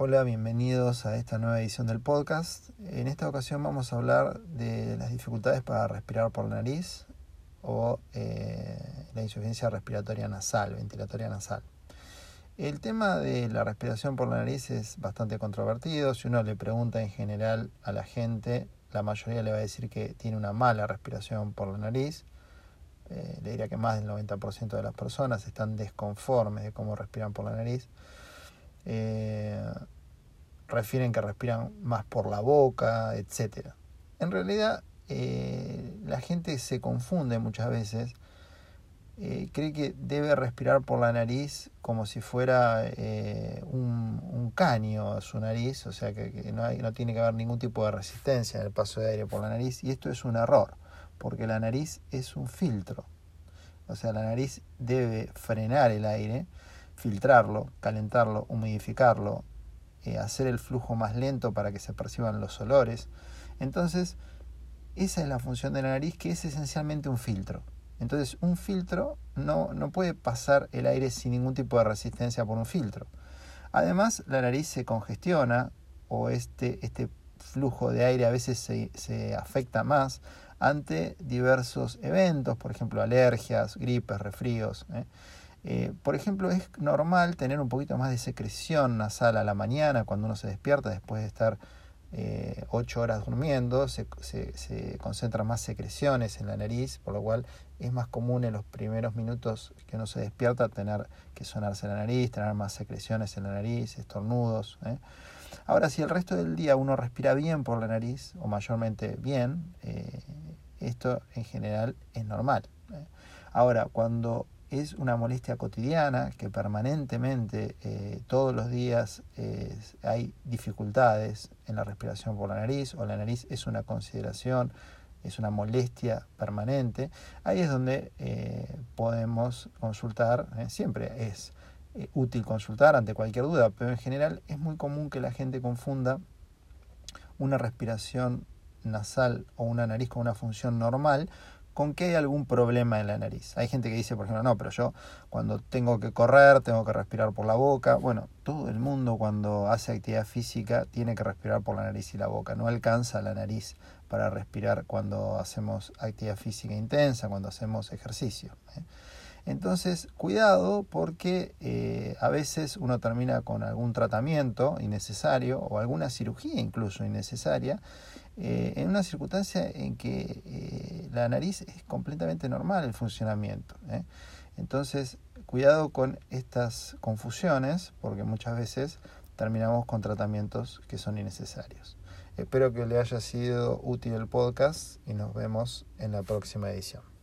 Hola, bienvenidos a esta nueva edición del podcast. En esta ocasión vamos a hablar de las dificultades para respirar por la nariz o eh, la insuficiencia respiratoria nasal, ventilatoria nasal. El tema de la respiración por la nariz es bastante controvertido. Si uno le pregunta en general a la gente, la mayoría le va a decir que tiene una mala respiración por la nariz. Eh, le diría que más del 90% de las personas están desconformes de cómo respiran por la nariz. Eh, refieren que respiran más por la boca, etc. En realidad, eh, la gente se confunde muchas veces, eh, cree que debe respirar por la nariz como si fuera un, un, caño a su nariz, o sea que, no, no tiene que haber ningún tipo de resistencia en el paso de aire por la nariz, y esto es un error, porque la nariz es un filtro. O sea, la nariz debe frenar el aire filtrarlo, calentarlo, humidificarlo, eh, hacer el flujo más lento para que se perciban los olores. Entonces, esa es la función de la nariz, que es esencialmente un filtro. Entonces, un filtro no, no puede pasar el aire sin ningún tipo de resistencia por un filtro. Además, la nariz se congestiona o este, este flujo de aire a veces se, se afecta más ante diversos eventos, por ejemplo, alergias, gripes, resfríos. ¿eh? Eh, por ejemplo, es normal tener un poquito más de secreción nasal a la mañana cuando uno se despierta después de estar eh, 8 horas durmiendo, se, concentran más secreciones en la nariz, por lo cual es más común en los primeros minutos que uno se despierta tener que sonarse la nariz, tener más secreciones en la nariz, estornudos. ¿eh? Ahora, si el resto del día uno respira bien por la nariz, o mayormente bien, eh, esto en general es normal. Ahora, cuando es una molestia cotidiana que permanentemente, eh, todos los días, eh, hay dificultades en la respiración por la nariz o la nariz es una consideración, es una molestia permanente. Ahí es donde eh, podemos consultar, siempre es útil consultar ante cualquier duda, pero en general es muy común que la gente confunda una respiración nasal o una nariz con una función normal con que hay algún problema en la nariz. Hay gente que dice, por ejemplo, no, pero yo cuando tengo que correr, tengo que respirar por la boca. Bueno, todo el mundo cuando hace actividad física tiene que respirar por la nariz y la boca. No alcanza la nariz para respirar cuando hacemos actividad física intensa, cuando hacemos ejercicio. ¿eh? Entonces, cuidado porque eh, a veces uno termina con algún tratamiento innecesario o alguna cirugía incluso innecesaria eh, en una circunstancia en que la nariz es completamente normal el funcionamiento. Entonces, cuidado con estas confusiones porque muchas veces terminamos con tratamientos que son innecesarios. Espero que le haya sido útil el podcast y nos vemos en la próxima edición.